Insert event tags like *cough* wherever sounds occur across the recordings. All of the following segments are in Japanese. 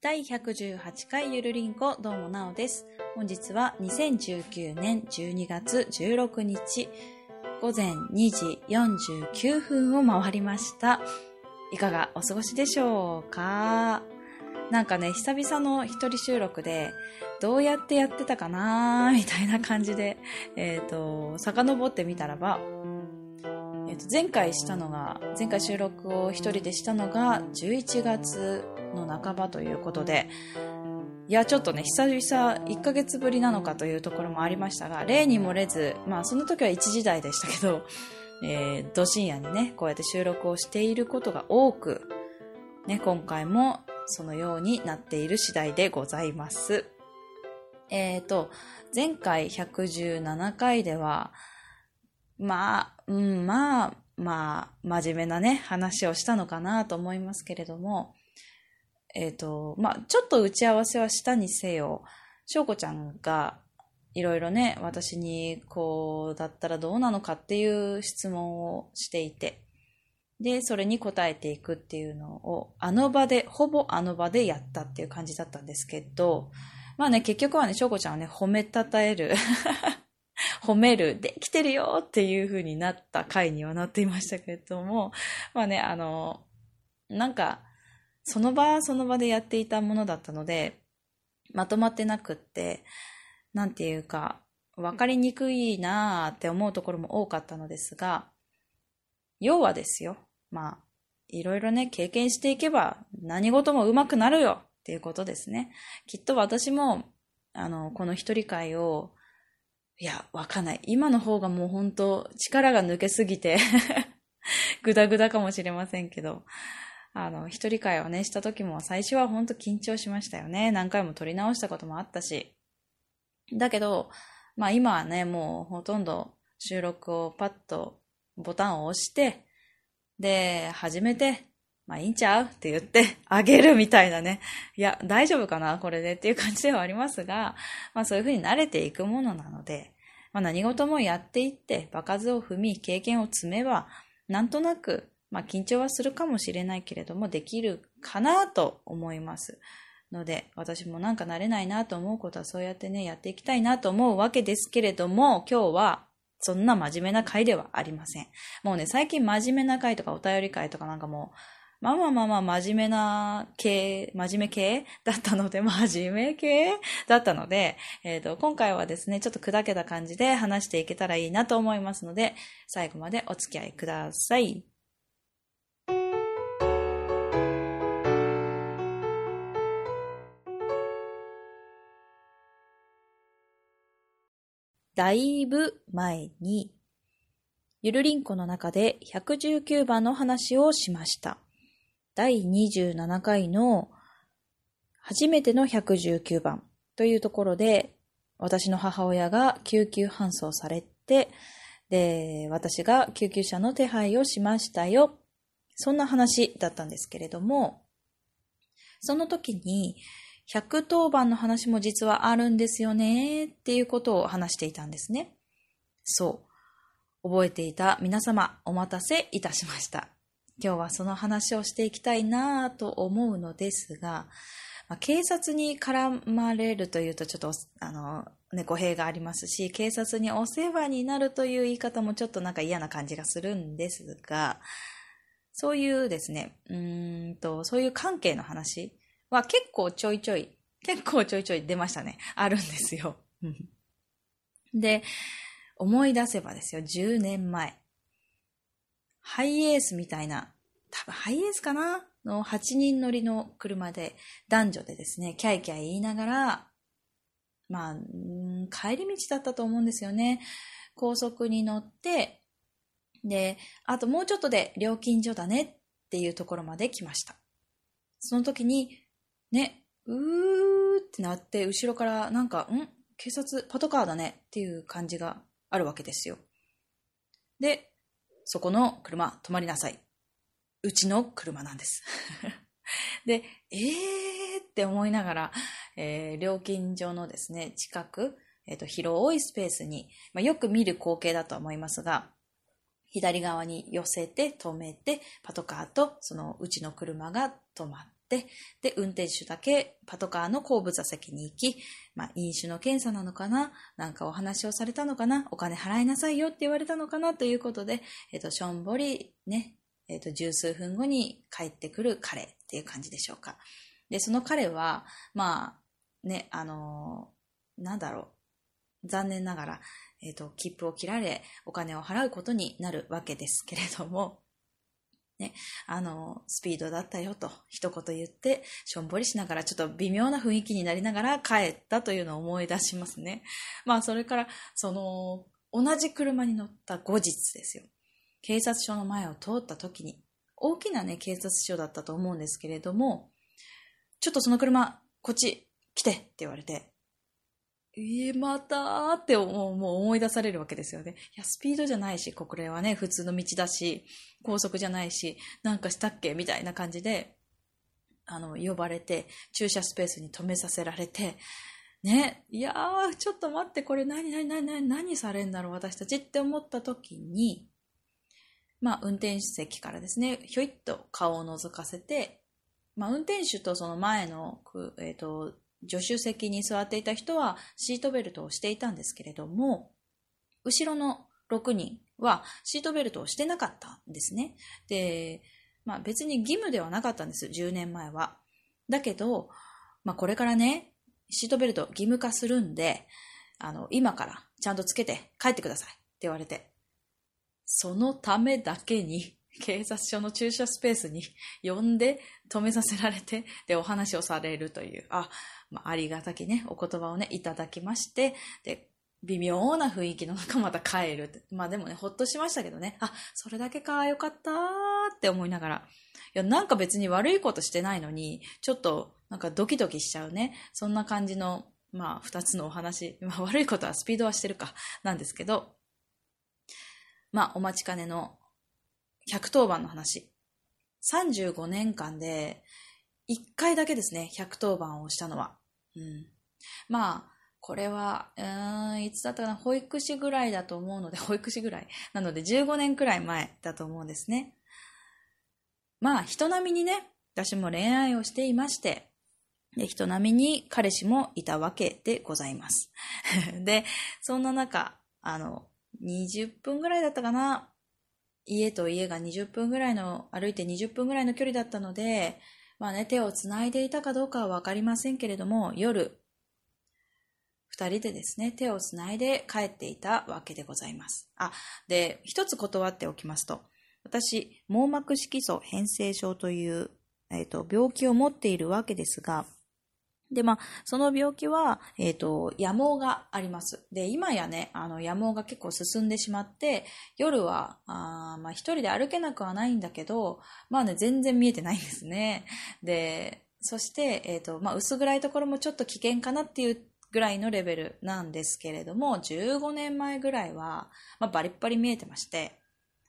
第118回ゆるりんこどうもなおです。本日は2019年12月16日午前2時49分を回りました。いかがお過ごしでしょうか？なんかね、久々の一人収録で、どうやってやってたかなみたいな感じで、えっ、と、遡ってみたらば、えっ、と、前回したのが、前回収録を一人でしたのが、11月の半ばということで、いや、ちょっとね、久々1ヶ月ぶりなのかというところもありましたが、例に漏れず、まあ、その時は1時台でしたけど、*laughs* えー、ど深夜にね、こうやって収録をしていることが多く、ね、今回もそのようになっている次第でございます。えーと、前回117回では、まあ、うん、まあ、まあ、真面目なね、話をしたのかなと思いますけれども、えっ、と、まあ、ちょっと打ち合わせはしたにせよ、翔子ちゃんがいろいろね、私にこうだったらどうなのかっていう質問をしていて、で、それに答えていくっていうのを、あの場で、ほぼあの場でやったっていう感じだったんですけど、まあね、結局はね、翔子ちゃんはね、褒めたたえる、褒める、できてるよっていう風になった回にはなっていましたけれども、*laughs* まあね、あの、なんか、その場その場でやっていたものだったので、まとまってなくって、なんていうか、わかりにくいなーって思うところも多かったのですが、要はですよ。まあ、いろいろね、経験していけば何事も上手くなるよっていうことですね。きっと私も、あの、この一人会を、いや、わかんない。今の方がもう本当力が抜けすぎてぐだぐだかもしれませんけど、あの、一人会をね、した時も最初は本当緊張しましたよね。何回も撮り直したこともあったし。だけど、まあ今はね、もうほとんど収録をパッとボタンを押して、で、始めて、まあいいんちゃう？って言って *laughs* あげるみたいなね。いや、大丈夫かな？これでっていう感じではありますが、まあそういうふうに慣れていくものなので、まあ何事もやっていって、場数を踏み、経験を積めば、なんとなく、まあ緊張はするかもしれないけれども、できるかなと思います。ので、私もなんか慣れないなと思うことはそうやってね、やっていきたいなと思うわけですけれども、今日はそんな真面目な回ではありません。もうね、最近真面目な回とかお便り回とかなんかもう、まあまあまあまあ真面目な系、真面目系だったので、真面目系だったので、えっ、と、今回はですね、ちょっと砕けた感じで話していけたらいいなと思いますので、最後までお付き合いください。だいぶ前に、ゆるりんこの中で119番の話をしました。第27回の初めての119番というところで、私の母親が救急搬送されて、で、私が救急車の手配をしましたよ。そんな話だったんですけれども、その時に、110番の話も実はあるんですよねっていうことを話していたんですね。そう。覚えていた皆様お待たせいたしました。今日はその話をしていきたいなぁと思うのですが、まあ、警察に絡まれるというとちょっと、あの、ね、語弊がありますし、警察にお世話になるという言い方もちょっとなんか嫌な感じがするんですが、そういうですね、うんと、そういう関係の話は結構ちょいちょい、結構ちょいちょい出ましたね。あるんですよ。で、思い出せばですよ、10年前。ハイエースみたいな、多分ハイエースかな？の8人乗りの車で、男女でですね、キャイキャイ言いながら、まあ、帰り道だったと思うんですよね。高速に乗って、で、あともうちょっとで料金所だねっていうところまで来ました。その時に、ね、うーってなって、後ろからなんか、ん？警察、パトカーだねっていう感じがあるわけですよ。で、そこの車止まりなさい。うちの車なんです。*laughs* で、えーって思いながら、えー、料金所のですね、近く、えっ、ー、と、広いスペースに、まあ、よく見る光景だと思いますが、左側に寄せて止めて、パトカーとそのうちの車が止まっ、で、運転手だけパトカーの後部座席に行き、まあ、飲酒の検査なのかな？なんかお話をされたのかな？お金払いなさいよって言われたのかな？ということで、えっ、と、しょんぼり、ね、えっ、と、十数分後に帰ってくる彼っていう感じでしょうか。で、その彼は、まあ、ね、あのー、なんだろう。残念ながら、えっ、と、切符を切られ、お金を払うことになるわけですけれども、ね、あの、スピードだったよと一言言って、しょんぼりしながらちょっと微妙な雰囲気になりながら帰ったというのを思い出しますね。まあそれから、その、同じ車に乗った後日ですよ。警察署の前を通った時に、大きなね、警察署だったと思うんですけれども、ちょっとその車、こっち来てって言われて、えー、またーってもう思い出されるわけですよね。いや、スピードじゃないし、これはね、普通の道だし、高速じゃないし、なんかしたっけ？みたいな感じで、あの、呼ばれて、駐車スペースに止めさせられて、ね、いやー、ちょっと待って、これ何、何、何、何、何されんだろう、私たちって思った時に、まあ、運転席からですね、ひょいっと顔を覗かせて、まあ、運転手とその前の、えっ、ー、と、助手席に座っていた人はシートベルトをしていたんですけれども、後ろの6人はシートベルトをしてなかったんですね。で、まあ別に義務ではなかったんです、10年前は。だけど、まあこれからね、シートベルト義務化するんで、あの、今からちゃんとつけて帰ってくださいって言われて、そのためだけに警察署の駐車スペースに呼んで止めさせられて、*laughs* で、お話をされるという、あ、まあ、ありがたきね、お言葉をね、いただきまして、で、微妙な雰囲気の中また帰る。まあでもね、ほっとしましたけどね、あ、それだけか、よかったーって思いながら。いや、なんか別に悪いことしてないのに、ちょっと、なんかドキドキしちゃうね。そんな感じの、まあ、二つのお話。まあ、悪いことはスピードはしてるか、なんですけど、まあ、お待ちかねの110番の話。35年間で、1回だけですね、110番をしたのは。うん。まあ、これは、うーん、いつだったかな、保育士ぐらいだと思うので、保育士ぐらい。なので、15年くらい前だと思うんですね。まあ、人並みにね、私も恋愛をしていまして、で、人並みに彼氏もいたわけでございます。*laughs* で、そんな中、あの、20分ぐらいだったかな、家と家が20分ぐらいの、歩いて20分ぐらいの距離だったので、まあね、手を繋いでいたかどうかはわかりませんけれども、夜、二人でですね、手を繋いで帰っていたわけでございます。あ、で、一つ断っておきますと、私、網膜色素変性症という、えっ、ー、と、病気を持っているわけですが、で、まあ、その病気は、えっ、ー、と、野毛があります。で、今やね、あの、野毛が結構進んでしまって、夜は、あまあ、一人で歩けなくはないんだけど、まあね、全然見えてないんですね。で、そして、えっ、ー、と、まあ、薄暗いところもちょっと危険かなっていうぐらいのレベルなんですけれども、15年前ぐらいは、まあ、バリッバリ見えてまして、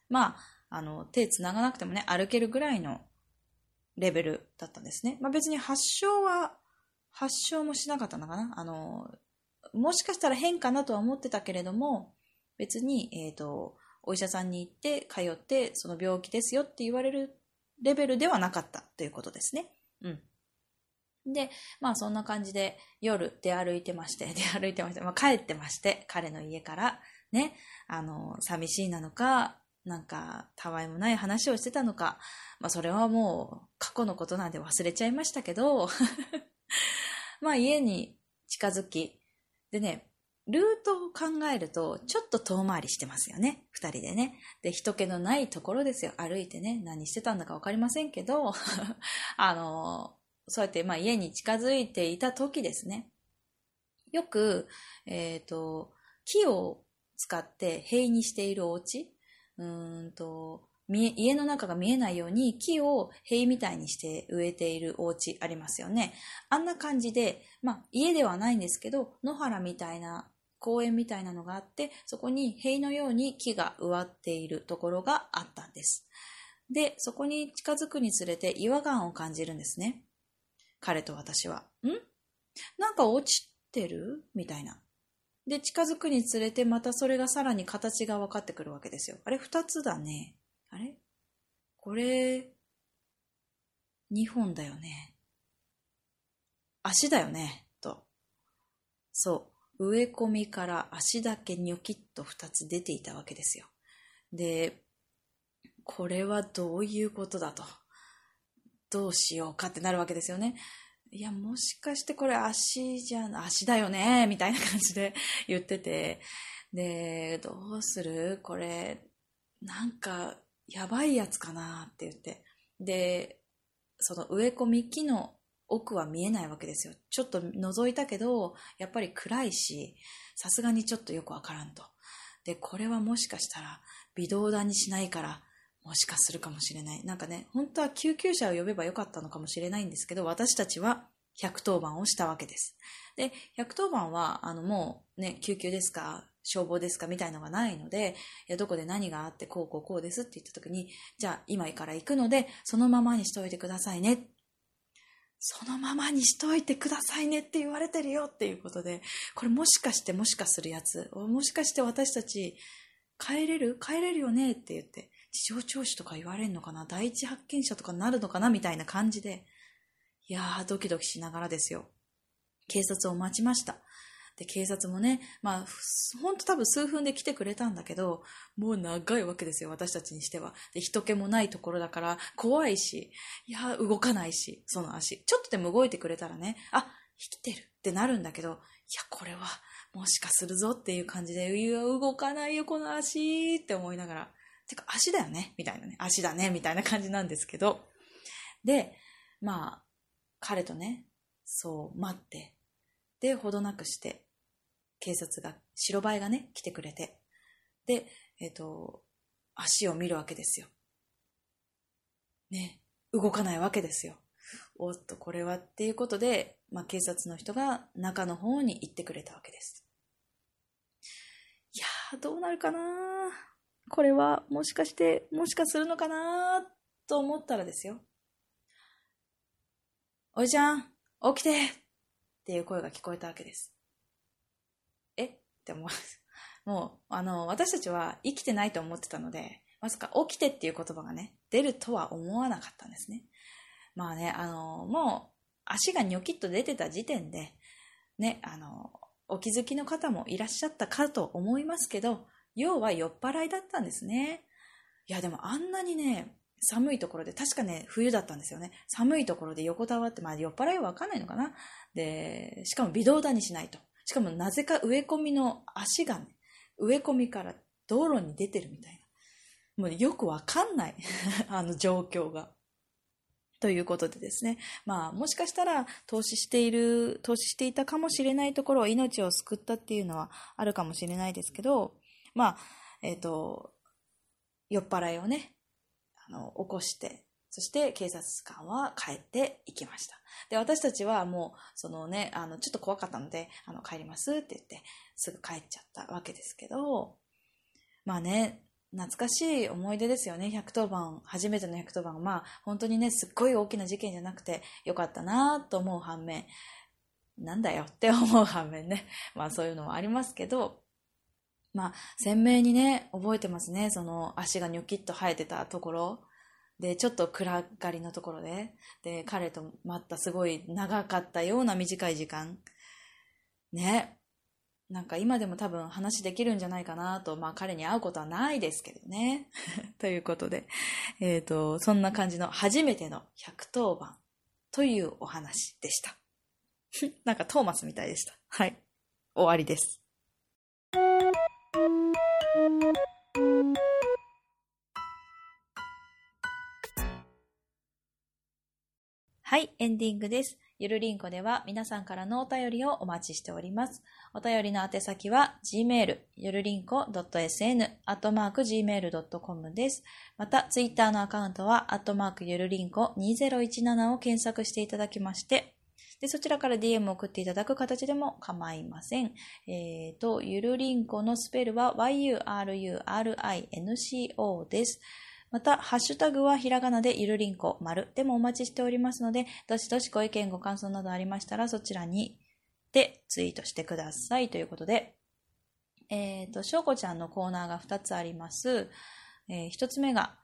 まあ、あの、手繋がなくてもね、歩けるぐらいのレベルだったんですね。まあ、別に発症は、発症もしなかったのかな？あの、もしかしたら変かなとは思ってたけれども、別に、えっ、ー、と、お医者さんに行って通ってその病気ですよって言われるレベルではなかったということですね。うん。で、まあそんな感じで夜出歩いてまして、*laughs* 出歩いてまして、まあ帰ってまして、彼の家からね、あの、寂しいなのか、なんか、たわいもない話をしてたのか、まあそれはもう過去のことなんで忘れちゃいましたけど、*laughs* まあ家に近づき、でね、ルートを考えると、ちょっと遠回りしてますよね。二人でね。で、人気のないところですよ。歩いてね、何してたんだかわかりませんけど、*laughs* あの、そうやって、まあ家に近づいていた時ですね。よく、えっ、ー、と、木を使って塀にしているお家うんと、家の中が見えないように木を塀みたいにして植えているお家ありますよね。あんな感じで、まあ家ではないんですけど、野原みたいな公園みたいなのがあって、そこに塀のように木が植わっているところがあったんです。で、そこに近づくにつれて違和感を感じるんですね。彼と私は。ん？なんか落ちてる？みたいな。で、近づくにつれてまたそれがさらに形が分かってくるわけですよ。あれ二つだね。これ、2本だよね。足だよね、と。そう。植え込みから足だけニョキッと2つ出ていたわけですよ。で、これはどういうことだと。どうしようかってなるわけですよね。いや、もしかしてこれ足じゃん、足だよね、みたいな感じで言ってて。で、どうする？これ、なんか、やばいやつかなって言って。で、その植え込み木の奥は見えないわけですよ。ちょっと覗いたけど、やっぱり暗いし、さすがにちょっとよくわからんと。で、これはもしかしたら微動だにしないから、もしかするかもしれない。なんかね、本当は救急車を呼べばよかったのかもしれないんですけど、私たちは110番をしたわけです。で、110番は、あの、もうね、救急ですか消防ですか？みたいのがないので、いや、どこで何があって、こうこうこうですって言った時に、じゃあ今から行くので、そのままにしといてくださいね。そのままにしといてくださいねって言われてるよっていうことで、これもしかしてもしかするやつ、もしかして私たち帰れる？帰れるよねって言って、事情聴取とか言われるのかな？第一発見者とかになるのかな？みたいな感じで、いやー、ドキドキしながらですよ。警察を待ちました。で、警察もね、まあ、ほんと多分数分で来てくれたんだけど、もう長いわけですよ、私たちにしては。で、人気もないところだから、怖いし、いや、動かないし、その足。ちょっとでも動いてくれたらね、あ、生きてるってなるんだけど、いや、これは、もしかするぞっていう感じで、いや、動かないよ、この足って思いながら。てか、足だよねみたいなね。足だねみたいな感じなんですけど。で、まあ、彼とね、そう、待って、で、ほどなくして、警察が、白バイがね、来てくれて、で、えっ、ー、と、足を見るわけですよ。ね、動かないわけですよ。おっと、これはっていうことで、まあ、警察の人が中の方に行ってくれたわけです。いやー、どうなるかなこれは、もしかして、もしかするのかなと思ったらですよ。おいちゃん、起きてっていう声が聞こえたわけです。って思います。もう、あの、私たちは生きてないと思ってたので、まさか起きてっていう言葉がね、出るとは思わなかったんですね。まあね、あの、もう、足がニョキッと出てた時点で、ね、あの、お気づきの方もいらっしゃったかと思いますけど、要は酔っ払いだったんですね。いや、でもあんなにね、寒いところで、確かね、冬だったんですよね。寒いところで横たわって、まあ酔っ払いはわかんないのかな。で、しかも微動だにしないと。しかもなぜか植え込みの足がね、植え込みから道路に出てるみたいな。もうよくわかんない。*laughs* あの状況が。ということでですね。まあ、もしかしたら投資している、投資していたかもしれないところを命を救ったっていうのはあるかもしれないですけど、まあ、えっ、ー、と、酔っ払いをね、あの、起こして、そして警察官は帰っていきました。で、私たちはもう、そのね、あの、ちょっと怖かったので、あの、帰りますって言って、すぐ帰っちゃったわけですけど、まあね、懐かしい思い出ですよね。110番、初めての110番。まあ、本当にね、すっごい大きな事件じゃなくてよかったなと思う反面、なんだよって思う反面ね。*laughs* まあ、そういうのもありますけど、まあ、鮮明にね、覚えてますね。その足がニョキッと生えてたところ。で、ちょっと暗がりのところで、で、彼と待ったすごい長かったような短い時間。ね。なんか今でも多分話できるんじゃないかなと、まあ彼に会うことはないですけどね。*laughs* ということで、えっ、ー、と、そんな感じの初めての110番というお話でした。*laughs* なんかトーマスみたいでした。はい。終わりです。はい、エンディングです。ゆるりんこでは皆さんからのお便りをお待ちしております。お便りの宛先は gmail、ゆるりんこ .sn、アットマーク gmail.com です。また、ツイッターのアカウントは、アットマークゆるりんこ2017を検索していただきまして、で、そちらから DM を送っていただく形でも構いません。えっ、ー、と、ゆるりんこのスペルは yururinco です。また、ハッシュタグはひらがなでゆるりんこ、丸でもお待ちしておりますので、どしどしご意見ご感想などありましたら、そちらにでツイートしてください。ということで、えっ、ー、と、しょうこちゃんのコーナーが2つあります。えー、1つ目が、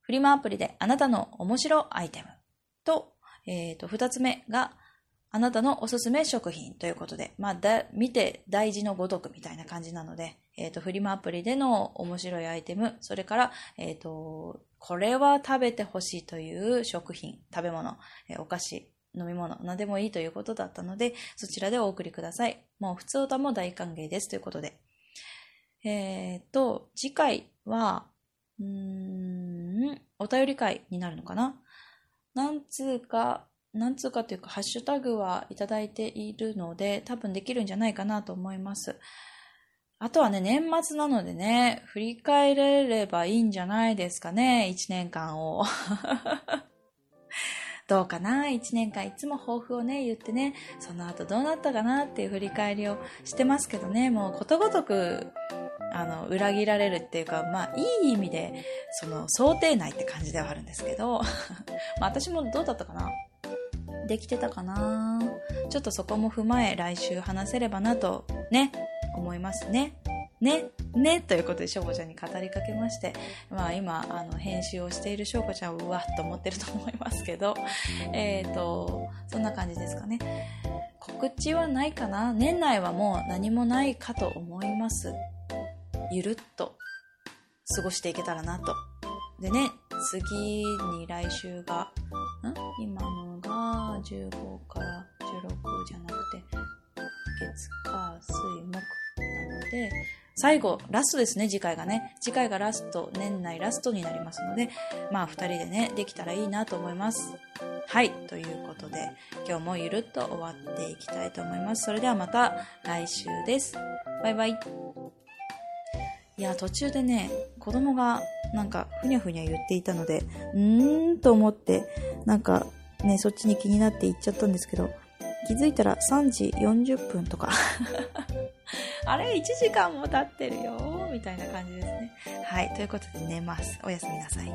フリマアプリであなたの面白アイテム。と、えっ、ー、と、2つ目が、あなたのおすすめ食品ということで、まあ、だ、見て大事のごとくみたいな感じなので、えっ、ー、と、フリマアプリでの面白いアイテム、それから、えっ、ー、と、これは食べてほしいという食品、食べ物、え、お菓子、飲み物、何でもいいということだったので、そちらでお送りください。もう普通歌も大歓迎ですということで。えっ、と、次回は、うーん、お便り会になるのかな？なんつうか、なんつうかというか、ハッシュタグはいただいているので、多分できるんじゃないかなと思います。あとはね、年末なのでね、振り返れればいいんじゃないですかね、一年間を。*laughs* どうかな？一年間いつも抱負をね、言ってね、その後どうなったかなっていう振り返りをしてますけどね、もうことごとく、あの、裏切られるっていうか、まあ、いい意味で、その、想定内って感じではあるんですけど、*laughs* まあ、私もどうだったかな？できてたかなちょっとそこも踏まえ来週話せればなとね、思いますね。ね、ね、ということで、しょうこちゃんに語りかけまして、まあ今、あの、編集をしているしょうこちゃんはうわっと思ってると思いますけど、えっ、ー、と、そんな感じですかね。告知はないかな年内はもう何もないかと思います。ゆるっと過ごしていけたらなと。でね、次に来週が、ん？今のが15から16じゃなくて、月、火、水、木なので、最後、ラストですね、次回がね。次回がラスト、年内ラストになりますので、まあ、二人でね、できたらいいなと思います。はい、ということで、今日もゆるっと終わっていきたいと思います。それではまた来週です。バイバイ。いや、途中でね、子供がなんかふにゃふにゃ言っていたので、うーんと思って、なんかね、そっちに気になって行っちゃったんですけど、気づいたら3時40分とか *laughs* あれ ?1 時間も経ってるよみたいな感じですね。はい。ということで寝ます。おやすみなさい。